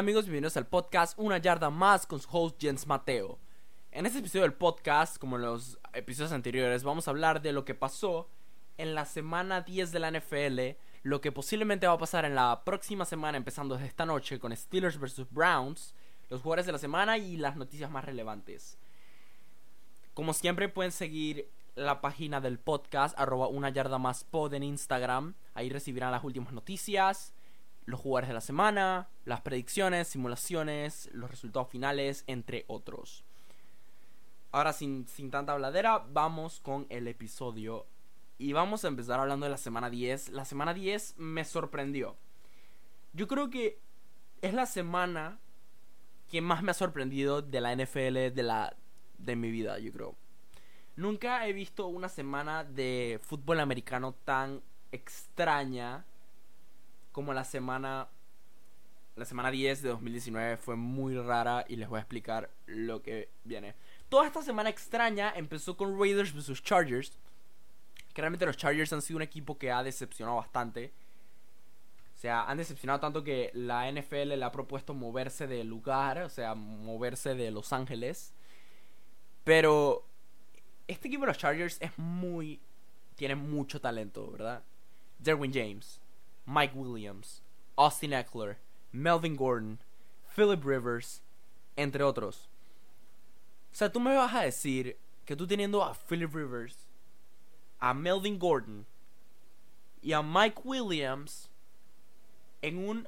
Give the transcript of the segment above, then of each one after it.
Amigos, bienvenidos al podcast Una Yarda Más con su host Jens Mateo. En este episodio del podcast, como en los episodios anteriores, vamos a hablar de lo que pasó en la semana 10 de la NFL, lo que posiblemente va a pasar en la próxima semana, empezando desde esta noche con Steelers vs. Browns, los jugadores de la semana y las noticias más relevantes. Como siempre pueden seguir la página del podcast, arroba una yarda más pod en Instagram. Ahí recibirán las últimas noticias, los jugadores de la semana, las predicciones, simulaciones, los resultados finales, entre otros. Ahora sin, sin tanta habladera, vamos con el episodio. Y vamos a empezar hablando de la semana 10. La semana 10 me sorprendió. Yo creo que es la semana que más me ha sorprendido de la NFL de la de mi vida, yo creo. Nunca he visto una semana de fútbol americano tan extraña como la semana la semana 10 de 2019 fue muy rara y les voy a explicar lo que viene. Toda esta semana extraña empezó con Raiders vs Chargers. Que realmente los Chargers han sido un equipo que ha decepcionado bastante. O sea, han decepcionado tanto que la NFL le ha propuesto moverse de lugar, o sea, moverse de Los Ángeles. Pero este equipo de los Chargers es muy. Tiene mucho talento, ¿verdad? Derwin James, Mike Williams, Austin Eckler, Melvin Gordon, Philip Rivers, entre otros. O sea, tú me vas a decir que tú teniendo a Philip Rivers, a Melvin Gordon y a Mike Williams en un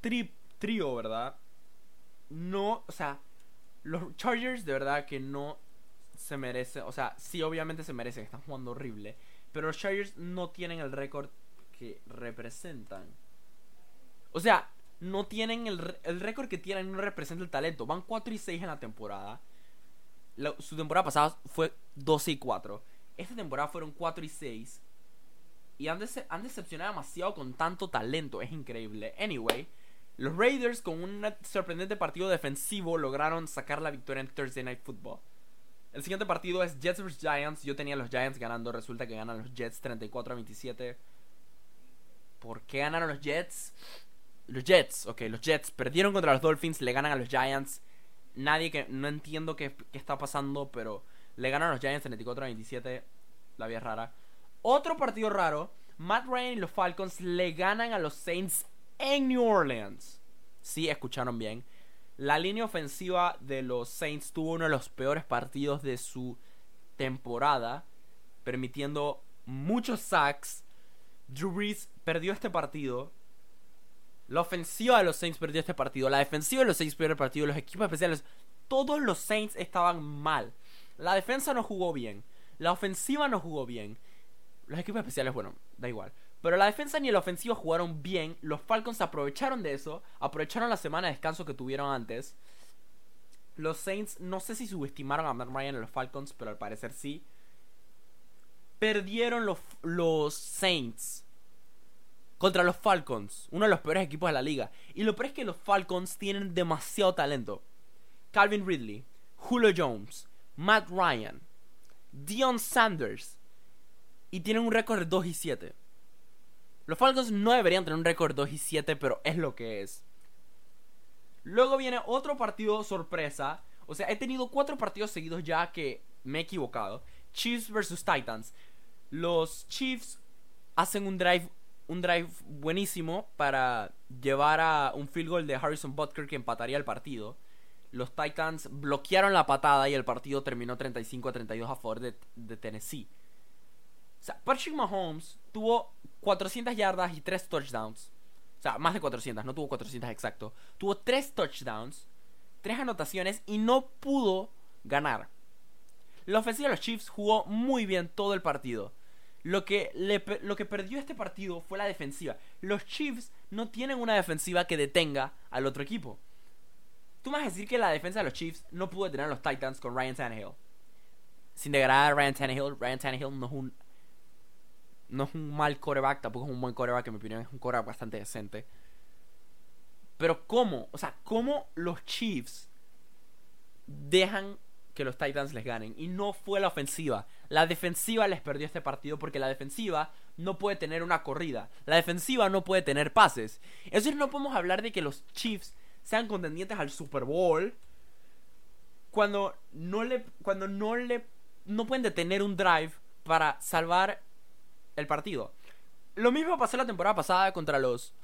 trío, ¿verdad? No, o sea, los Chargers de verdad que no se merecen, o sea, sí obviamente se merecen, están jugando horrible, pero los Chargers no tienen el récord representan. O sea, no tienen el, el récord que tienen, no representa el talento. Van 4 y 6 en la temporada. su temporada pasada fue 12 y 4. Esta temporada fueron 4 y 6. Y han, han decepcionado demasiado con tanto talento. Es increíble. Anyway, los Raiders con un sorprendente partido defensivo lograron sacar la victoria en Thursday Night Football. El siguiente partido es Jets vs Giants. Yo tenía los Giants ganando. Resulta que ganan los Jets 34 a 27. ¿Por qué ganaron los Jets? Los Jets, ok, los Jets perdieron contra los Dolphins, le ganan a los Giants. Nadie que. No entiendo qué, está pasando, pero le ganan a los Giants 34 a 27. La vía rara. Otro partido raro. Matt Ryan y los Falcons le ganan a los Saints en New Orleans. Sí, escucharon bien. La línea ofensiva de los Saints tuvo uno de los peores partidos de su temporada, permitiendo muchos sacks. Drew Brees perdió este partido. La ofensiva de los Saints perdió este partido. La defensiva de los Saints perdió el partido. Los equipos especiales. Todos los Saints estaban mal. La defensa no jugó bien. La ofensiva no jugó bien. Los equipos especiales, bueno, da igual. Pero la defensa ni la ofensiva jugaron bien. Los Falcons aprovecharon de eso. Aprovecharon la semana de descanso que tuvieron antes. Los Saints, no sé si subestimaron a Matt Ryan a los Falcons, pero al parecer sí. Perdieron los, los Saints contra los Falcons, uno de los peores equipos de la liga. Y lo peor es que los Falcons tienen demasiado talento. Calvin Ridley, Julio Jones, Matt Ryan, Dion Sanders. Y tienen un récord de 2 y 7. Los Falcons no deberían tener un récord 2 y 7, pero es lo que es. Luego viene otro partido sorpresa. O sea, he tenido cuatro partidos seguidos ya que me he equivocado. Chiefs vs Titans. Los Chiefs hacen un drive un drive buenísimo para llevar a un field goal de Harrison Butker que empataría el partido. Los Titans bloquearon la patada y el partido terminó 35 a 32 a favor de, Tennessee. O sea, Patrick Mahomes tuvo 400 yardas y 3 touchdowns. O sea, más de 400, no tuvo 400 exacto. Tuvo 3 touchdowns, 3 anotaciones y no pudo ganar. La ofensiva de los Chiefs jugó muy bien todo el partido. Lo que, lo que perdió este partido fue la defensiva. Los Chiefs no tienen una defensiva que detenga al otro equipo. Tú me vas a decir que la defensa de los Chiefs no pudo detener a los Titans con Ryan Tannehill. Sin degradar a Ryan Tannehill, Ryan Tannehill no es un no es un mal coreback, tampoco es un buen coreback, en mi opinión es un coreback bastante decente. Pero ¿cómo? O sea, ¿cómo los Chiefs dejan que los Titans les ganen. Y no fue la ofensiva. La defensiva les perdió este partido porque la defensiva no puede tener una corrida. La defensiva no puede tener pases. Entonces no podemos hablar de que los Chiefs sean contendientes al Super Bowl cuando no le cuando no le no pueden detener un drive para salvar el partido. Lo mismo pasó la temporada pasada contra los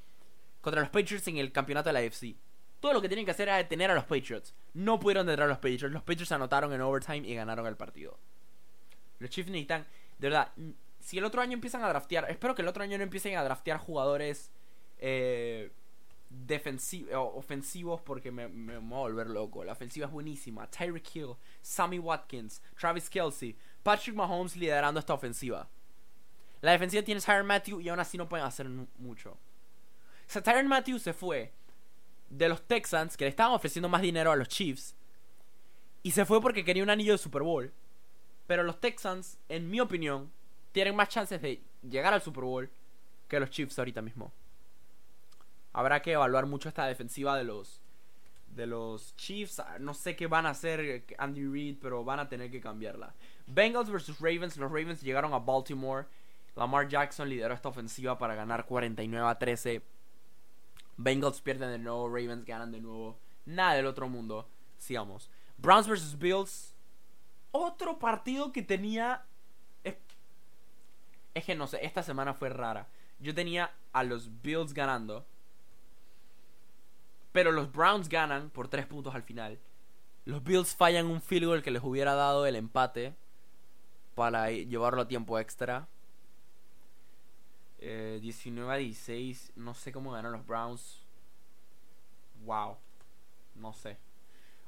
contra los Patriots en el campeonato de la AFC. Todo lo que tienen que hacer era detener a los Patriots. No pudieron detener a los Patriots. Los Patriots anotaron en overtime y ganaron el partido. Los Chiefs necesitan, de verdad, si el otro año empiezan a draftear, espero que el otro año no empiecen a draftear jugadores eh, defensivos, ofensivos porque me, voy a volver loco. La ofensiva es buenísima. Tyreek Hill, Sammy Watkins, Travis Kelsey, Patrick Mahomes liderando esta ofensiva. La defensiva tiene Tyron Matthew y aún así no pueden hacer mucho. O sea, Tyron Matthew se fue de los Texans, que le estaban ofreciendo más dinero a los Chiefs, y se fue porque quería un anillo de Super Bowl. Pero los Texans, en mi opinión, tienen más chances de llegar al Super Bowl que los Chiefs ahorita mismo. Habrá que evaluar mucho esta defensiva de los de los Chiefs. No sé qué van a hacer Andy Reid, pero van a tener que cambiarla. Bengals versus Ravens. Los Ravens llegaron a Baltimore. Lamar Jackson lideró esta ofensiva para ganar 49 a 13. Bengals pierden de nuevo, Ravens ganan de nuevo. Nada del otro mundo. Sigamos. Browns versus Bills. Otro partido que tenía. Es que no sé, esta semana fue rara. Yo tenía a los Bills ganando. Pero los Browns ganan por 3 puntos al final. Los Bills fallan un field goal que les hubiera dado el empate. Para llevarlo a tiempo extra. 19 eh, a 16. No sé cómo ganan los Browns. Wow. No sé.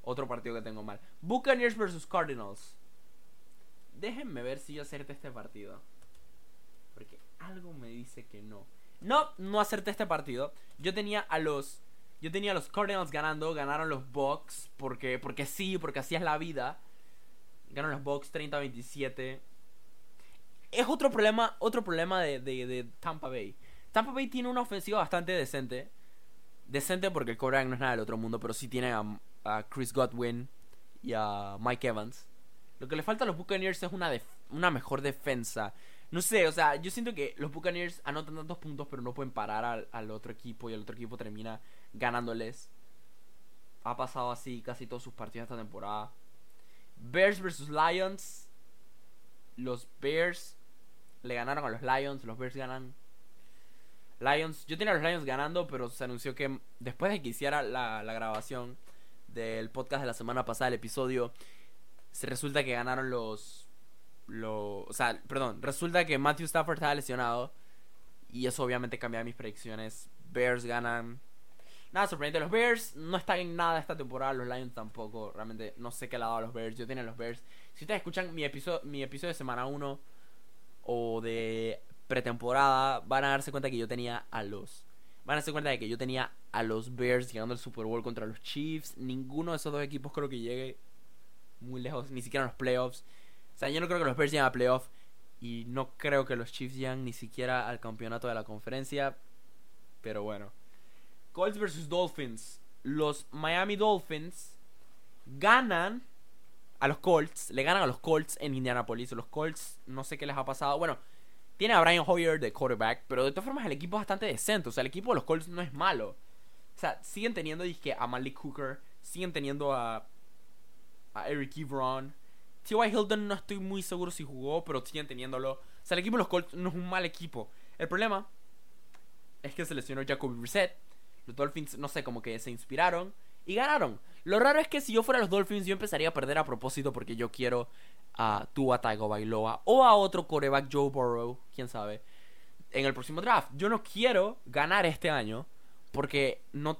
Otro partido que tengo mal. Buccaneers versus Cardinals. Déjenme ver si yo acerté este partido. Porque algo me dice que no. No, no acerté este partido. Yo tenía a los. Yo tenía a los Cardinals ganando. Ganaron los Bucks. Porque, porque sí, porque así es la vida. Ganaron los Bucks 30 a 27 es otro problema, otro problema de, de, Tampa Bay. Tampa Bay tiene una ofensiva bastante decente. Decente porque el quarterback no es nada del otro mundo, pero sí tiene a, Chris Godwin y a Mike Evans. Lo que le falta a los Buccaneers es una, una mejor defensa. No sé, o sea, yo siento que los Buccaneers anotan tantos puntos, pero no pueden parar al, al otro equipo y el otro equipo termina ganándoles. Ha pasado así casi todos sus partidos esta temporada. Bears versus Lions. Los Bears le ganaron a los Lions, los Bears ganan. Lions, yo tenía a los Lions ganando, pero se anunció que después de que hiciera la, grabación del podcast de la semana pasada, el episodio, se resulta que ganaron los, los... O sea, perdón, resulta que Matthew Stafford estaba lesionado y eso obviamente cambia mis predicciones. Bears ganan. Nada sorprendente, los Bears no están en nada esta temporada, los Lions tampoco. Realmente no sé qué le ha dado a los Bears. Yo tenía los Bears. Si ustedes escuchan mi episodio, mi episodio de semana 1 o de pretemporada, van a darse cuenta que yo tenía a los. Van a darse cuenta de que yo tenía a los Bears llegando al Super Bowl contra los Chiefs. Ninguno de esos dos equipos creo que llegue muy lejos, ni siquiera a los playoffs. O sea, yo no creo que los Bears lleguen a playoffs. Y no creo que los Chiefs lleguen ni siquiera al campeonato de la conferencia. Pero bueno. Colts versus Dolphins. Los Miami Dolphins ganan a los Colts, le ganan a los Colts en Indianapolis. Los Colts, no sé qué les ha pasado. Bueno, tiene a Brian Hoyer de quarterback, pero de todas formas el equipo es bastante decente. O sea, el equipo de los Colts no es malo. O sea, siguen teniendo dije, a Malik Hooker, siguen teniendo a, a Eric Ebron. T.Y. Hilton no estoy muy seguro si jugó, pero siguen teniéndolo. O sea, el equipo de los Colts no es un mal equipo. El problema es que se lesionó Jacoby Brissett. Los Dolphins, no sé, como que se inspiraron y ganaron. Lo raro es que si yo fuera los Dolphins, yo empezaría a perder a propósito porque yo quiero a Tua Bailoa o a otro coreback Joe Burrow, quién sabe, en el próximo draft. Yo no quiero ganar este año porque no,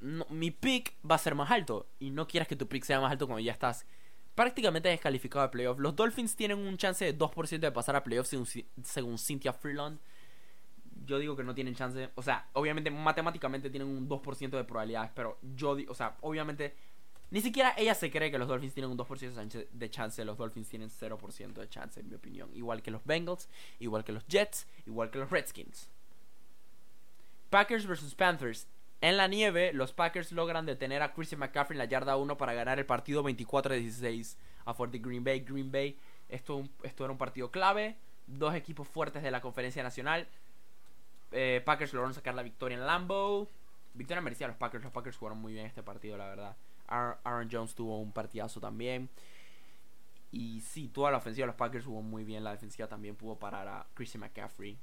mi pick va a ser más alto y no quieras que tu pick sea más alto cuando ya estás prácticamente descalificado de playoff. Los Dolphins tienen un chance de 2% de pasar a playoff según, según Cynthia Freeland yo digo que no tienen chance. O sea, obviamente matemáticamente tienen un 2% de probabilidades, pero yo, o sea, obviamente ni siquiera ella se cree que los Dolphins tienen un 2% de chance. Los Dolphins tienen 0% de chance, en mi opinión. Igual que los Bengals, igual que los Jets, igual que los Redskins. Packers vs Panthers. En la nieve, los Packers logran detener a Christian McCaffrey en la yarda 1 para ganar el partido 24-16 a de Green Bay. Green Bay, esto, esto era un partido clave. Dos equipos fuertes de la conferencia nacional. Eh, Packers lograron sacar la victoria en Lambeau. victoria merecida a los Packers. Los Packers jugaron muy bien este partido, la verdad. Aaron Jones tuvo un partidazo también. Y sí, toda la ofensiva de los Packers jugó muy bien. La defensiva también pudo parar a Christian McCaffrey.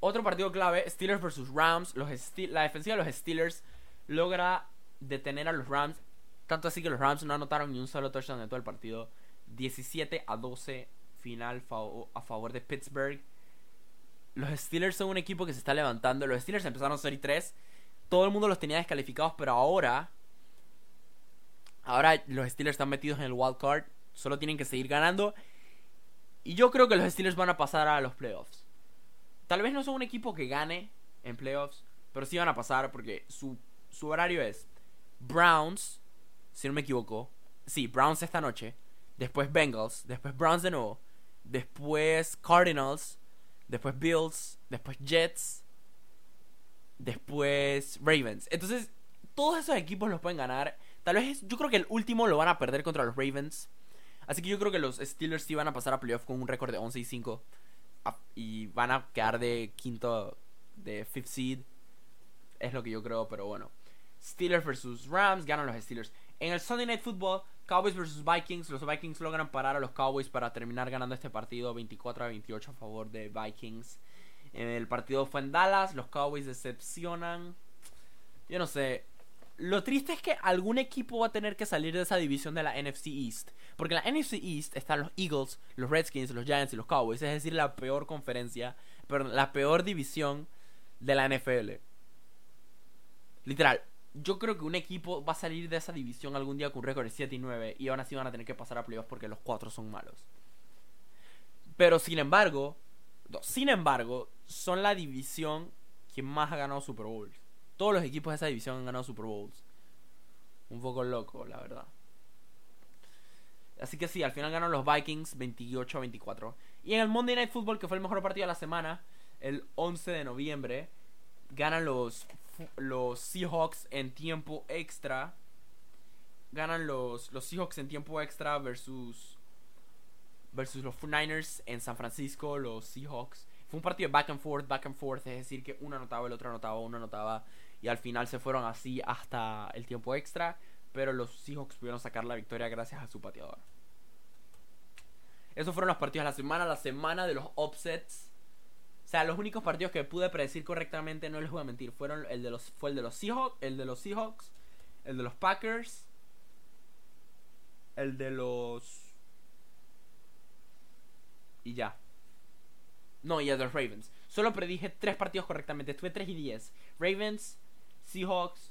Otro partido clave, Steelers versus Rams. Los la defensiva de los Steelers logra detener a los Rams. Tanto así que los Rams no anotaron ni un solo touchdown en todo el partido. 17 a 12 final a favor de Pittsburgh. Los Steelers son un equipo que se está levantando. Los Steelers empezaron a ser 3. Todo el mundo los tenía descalificados, pero ahora. Ahora los Steelers están metidos en el wild card. Solo tienen que seguir ganando. Y yo creo que los Steelers van a pasar a los playoffs. Tal vez no son un equipo que gane en playoffs, pero sí van a pasar porque su, su horario es Browns, si no me equivoco. Sí, Browns esta noche. Después Bengals. Después Browns de nuevo. Después Cardinals. Después Bills. Después Jets. Después Ravens. Entonces, todos esos equipos los pueden ganar. Tal vez yo creo que el último lo van a perder contra los Ravens. Así que yo creo que los Steelers sí van a pasar a playoff con un récord de 11 y 5 y van a quedar de quinto, de fifth seed. Es lo que yo creo, pero bueno. Steelers versus Rams, ganan los Steelers. En el Sunday Night Football, Cowboys versus Vikings, los Vikings logran parar a los Cowboys para terminar ganando este partido 24 a 28 a favor de Vikings. El partido fue en Dallas, los Cowboys decepcionan. Yo no sé, lo triste es que algún equipo va a tener que salir de esa división de la NFC East. Porque en la NFC East están los Eagles, los Redskins, los Giants y los Cowboys. Es decir, la peor conferencia, perdón, la peor división de la NFL. Literal, yo creo que un equipo va a salir de esa división algún día con un récord de 7 y 9 y aún así van a tener que pasar a playoffs porque los cuatro son malos. Pero sin embargo, sin embargo, son la división que más ha ganado Super Bowls. Todos los equipos de esa división han ganado Super Bowls. Un poco loco, la verdad. Así que sí, al final ganaron los Vikings 28 a 24. Y en el Monday Night Football, que fue el mejor partido de la semana, el 11 de noviembre, ganan los, los Seahawks en tiempo extra. Ganan los, los Seahawks en tiempo extra versus, versus los Niners en San Francisco, los Seahawks. Fue un partido de back and forth, back and forth, es decir, que uno anotaba, el otro anotaba, uno anotaba y al final se fueron así hasta el tiempo extra, pero los Seahawks pudieron sacar la victoria gracias a su pateador. Esos fueron los partidos de la semana, la semana de los offsets. O sea, los únicos partidos que pude predecir correctamente, no les voy a mentir, fueron el de los fue el de los Seahawks, el de los Seahawks, el de los Packers, el de los y ya. No, y el de los Ravens. Solo predije tres partidos correctamente. Estuve 3 y 10. Ravens, Seahawks,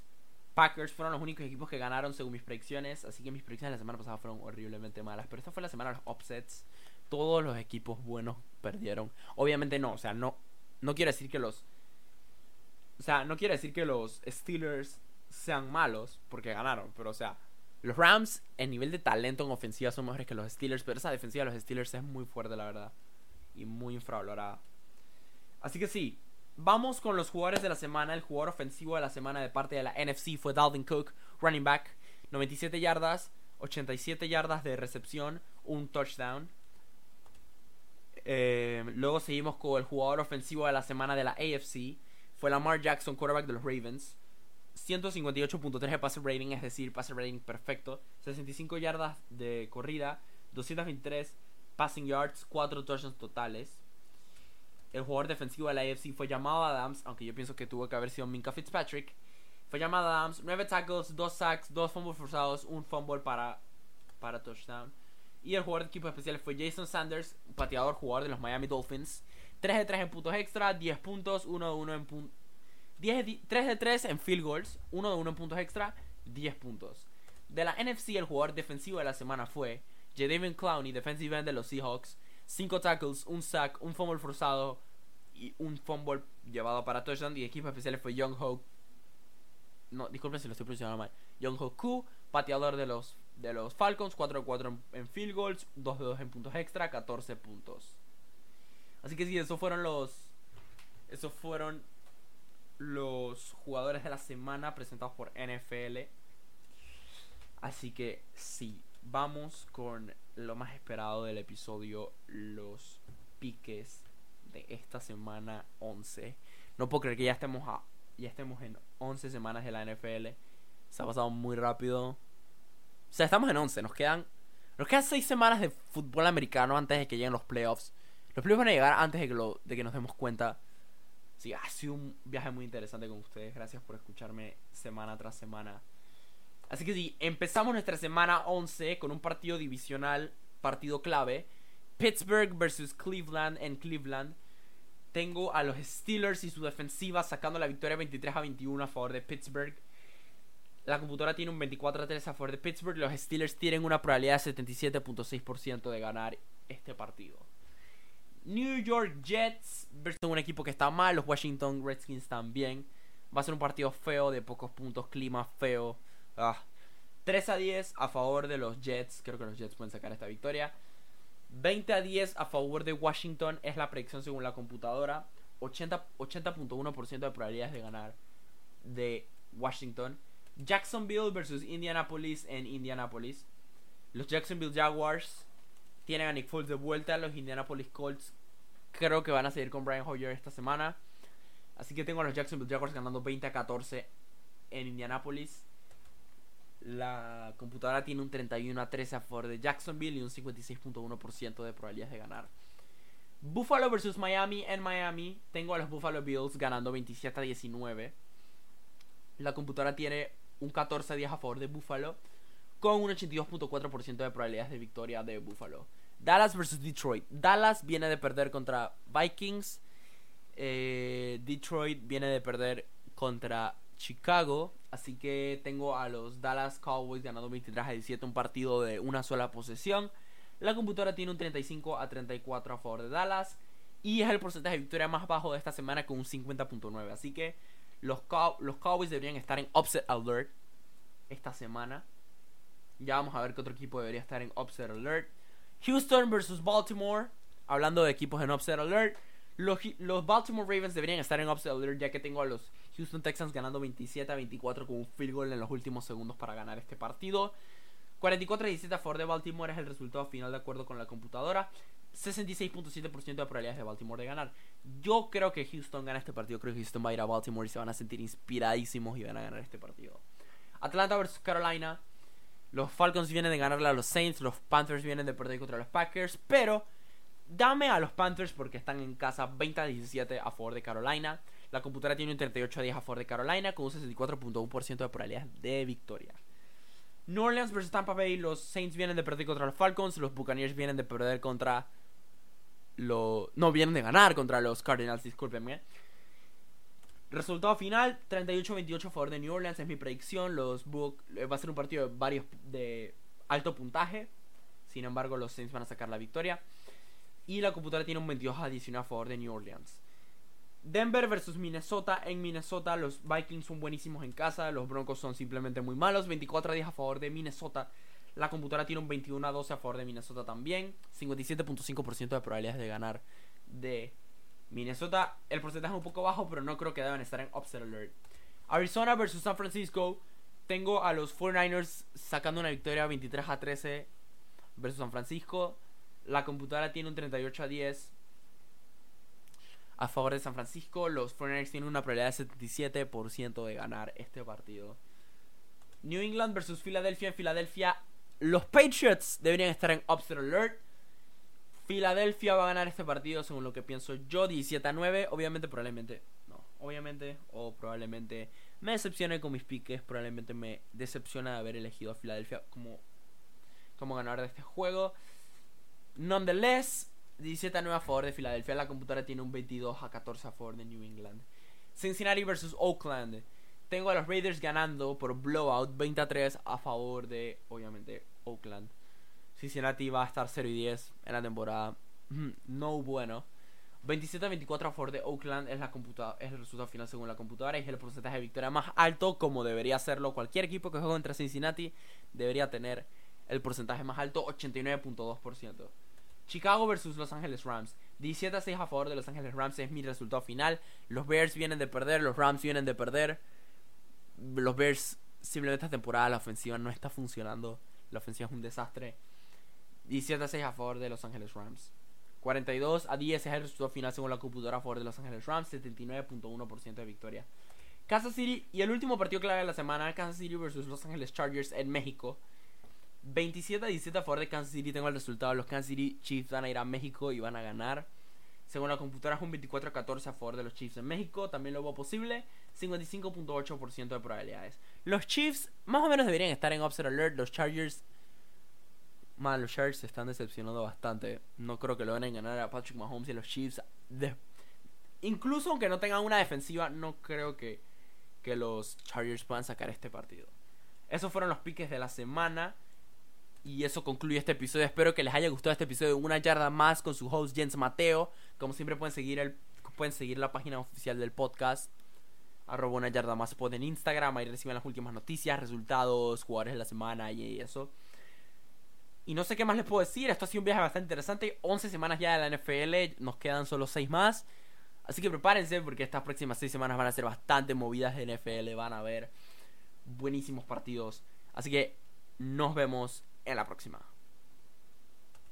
Packers fueron los únicos equipos que ganaron según mis predicciones. Así que mis predicciones la semana pasada fueron horriblemente malas. Pero esta fue la semana de los upsets. Todos los equipos buenos perdieron. Obviamente no, o sea, no, no quiere decir que los. O sea, no quiere decir que los Steelers sean malos porque ganaron. Pero, o sea, los Rams en nivel de talento en ofensiva son mejores que los Steelers. Pero esa defensiva de los Steelers es muy fuerte, la verdad. Y muy infravalorada. Así que sí, Vamos con los jugadores de la semana. El jugador ofensivo de la semana de parte de la NFC fue Dalvin Cook, running back. 97 yardas, 87 yardas de recepción, un touchdown. Eh, luego seguimos con el jugador ofensivo de la semana de la AFC. Fue Lamar Jackson, quarterback de los Ravens. 158.3 de pase rating, es decir, pase rating perfecto. 65 yardas de corrida, 223 passing yards, 4 touchdowns totales el jugador defensivo de la AFC fue llamado Adams, aunque yo pienso que tuvo que haber sido Minka Fitzpatrick. Fue llamado Adams, 9 tackles, 2 sacks, 2 fumbles forzados, un fumble para, para touchdown. Y el jugador de equipo especial fue Jason Sanders, pateador jugador de los Miami Dolphins. 3 de 3 en puntos extra, 10 puntos, 1 de 1 en puntos. 3 de 3 en field goals, 1 de 1 en puntos extra, 10 puntos. De la NFC, el jugador defensivo de la semana fue Jadavion Clowney, defensive end de los Seahawks. 5 tackles, un sack, un fumble forzado y un fumble llevado para touchdown. Y equipo especial fue Young Ho. No, disculpen si lo estoy pronunciando mal. Young Ho Koo, pateador de los, de los Falcons, 4 4 en, field goals, 2 de 2 en puntos extra, 14 puntos. Así que sí, esos fueron los. Esos fueron los jugadores de la semana presentados por NFL. Así que sí, vamos con lo más esperado del episodio, los piques de esta semana 11. No puedo creer que ya estemos a ya estemos en 11 semanas de la NFL. Se ha pasado muy rápido. O sea, estamos en 11. Nos quedan, nos quedan 6 semanas de fútbol americano antes de que lleguen los playoffs. Los playoffs van a llegar antes de que, lo, de que nos demos cuenta. Sí, ha sido un viaje muy interesante con ustedes. Gracias por escucharme semana tras semana. Así que sí, empezamos nuestra semana 11 con un partido divisional, partido clave. Pittsburgh versus Cleveland en Cleveland. Tengo a los Steelers y su defensiva sacando la victoria 23 a 21 a favor de Pittsburgh. La computadora tiene un 24 a 3 a favor de Pittsburgh. Los Steelers tienen una probabilidad de 77.6% de ganar este partido. New York Jets versus un equipo que está mal. Los Washington Redskins también. Va a ser un partido feo, de pocos puntos, clima feo. 3 ah. a 10 a favor de los Jets. Creo que los Jets pueden sacar esta victoria. 20 a 10 a favor de Washington es la predicción según la computadora. 80.1% de probabilidades de ganar de Washington. Jacksonville versus Indianapolis en Indianapolis. Los Jacksonville Jaguars tienen a Nick Foles de vuelta. Los Indianapolis Colts creo que van a seguir con Brian Hoyer esta semana. Así que tengo a los Jacksonville Jaguars ganando 20 a 14 en Indianapolis. La computadora tiene un 31 a 13 a favor de Jacksonville y un 56.1% de probabilidades de ganar. Buffalo versus Miami en Miami. Tengo a los Buffalo Bills ganando 27 a 19. La computadora tiene un 14 a 10 a favor de Buffalo. Con un 82.4% de probabilidades de victoria de Buffalo. Dallas versus Detroit. Dallas viene de perder contra Vikings. Eh, Detroit viene de perder contra Chicago. Así que tengo a los Dallas Cowboys ganando 23 a 17, un partido de una sola posesión. La computadora tiene un 35 a 34 a favor de Dallas. Y es el porcentaje de victoria más bajo de esta semana con un 50.9. Así que los, los Cowboys deberían estar en upset alert esta semana. Ya vamos a ver qué otro equipo debería estar en upset alert. Houston versus Baltimore. Hablando de equipos en upset alert. Los, los Baltimore Ravens deberían estar en upset alert ya que tengo a los Houston Texans ganando 27 a 24 con un field goal en los últimos segundos para ganar este partido. 44 a 17 a favor de Baltimore es el resultado final de acuerdo con la computadora. 66.7% de probabilidades de Baltimore de ganar. Yo creo que Houston gana este partido. Creo que Houston va a ir a Baltimore y se van a sentir inspiradísimos y van a ganar este partido. Atlanta versus Carolina. Los Falcons vienen de ganarle a los Saints. Los Panthers vienen de perder contra los Packers. Pero dame a los Panthers porque están en casa 20 a 17 a favor de Carolina. La computadora tiene un 38 a 10 a favor de Carolina con un 64.1% de probabilidad de victoria. New Orleans vs Tampa Bay, los Saints vienen de perder contra los Falcons, los Buccaneers vienen de perder contra los... No, vienen de ganar contra los Cardinals, discúlpenme. Resultado final, 38-28 a favor de New Orleans, es mi predicción. Los Buc eh, va a ser un partido de varios de alto puntaje. Sin embargo, los Saints van a sacar la victoria. Y la computadora tiene un 22 a 19 a favor de New Orleans. Denver versus Minnesota. En Minnesota los Vikings son buenísimos en casa. Los Broncos son simplemente muy malos. 24 a 10 a favor de Minnesota. La computadora tiene un 21 a 12 a favor de Minnesota también. 57.5% de probabilidades de ganar de Minnesota. El porcentaje es un poco bajo, pero no creo que deban estar en upset alert. Arizona versus San Francisco. Tengo a los 49ers sacando una victoria 23 a 13 versus San Francisco. La computadora tiene un 38 a 10 a favor de San Francisco. Los 49ers tienen una probabilidad de 77% de ganar este partido. New England versus Filadelfia. En Filadelfia, los Patriots deberían estar en upset alert. Filadelfia va a ganar este partido según lo que pienso yo, 17 a 9. Obviamente, probablemente, no, obviamente, o probablemente me decepcione con mis piques. Probablemente me decepciona de haber elegido a Filadelfia como, como ganador de este juego. Nonetheless, 17 a 9 a favor de Filadelfia. La computadora tiene un 22 a 14 a favor de New England. Cincinnati versus Oakland. Tengo a los Raiders ganando por blowout 20 a 3 a favor de, obviamente, Oakland. Cincinnati va a estar 0 y 10 en la temporada. No bueno. 27 a 24 a favor de Oakland es, la es el resultado final según la computadora y es el porcentaje de victoria más alto como debería serlo. Cualquier equipo que juegue contra Cincinnati debería tener el porcentaje más alto, 89.2%. Chicago versus Los Ángeles Rams. 17 a 6 a favor de Los Ángeles Rams es mi resultado final. Los Bears vienen de perder, los Rams vienen de perder. Los Bears, simplemente esta temporada la ofensiva no está funcionando. La ofensiva es un desastre. 17 a 6 a favor de Los Ángeles Rams. 42 a 10 es el resultado final según la computadora a favor de Los Ángeles Rams. 79.1% de victoria. Kansas City y el último partido clave de la semana, Kansas City versus Los Angeles Chargers en México. 27 a 17 a favor de Kansas City, tengo el resultado. Los Kansas City Chiefs van a ir a México y van a ganar. Según la computadora es un 24 a 14 a favor de los Chiefs en México, también lo veo posible. 55.8% de probabilidades. Los Chiefs más o menos deberían estar en upset alert. Los Chargers Man, los Chargers se están decepcionando bastante. No creo que lo van a ganar a Patrick Mahomes y los Chiefs. Incluso aunque no tengan una defensiva, no creo que, que los Chargers puedan sacar este partido. Esos fueron los piques de la semana. Y eso concluye este episodio. Espero que les haya gustado este episodio de una yarda más con su host Jens Mateo. Como siempre pueden seguir el, pueden seguir la página oficial del podcast. Arroba una yarda más pod en Instagram. Ahí reciben las últimas noticias, resultados, jugadores de la semana y eso. Y no sé qué más les puedo decir. Esto ha sido un viaje bastante interesante. 11 semanas ya de la NFL. Nos quedan solo 6 más. Así que prepárense porque estas próximas 6 semanas van a ser bastante movidas de NFL. Van a haber buenísimos partidos. Así que nos vemos en la próxima.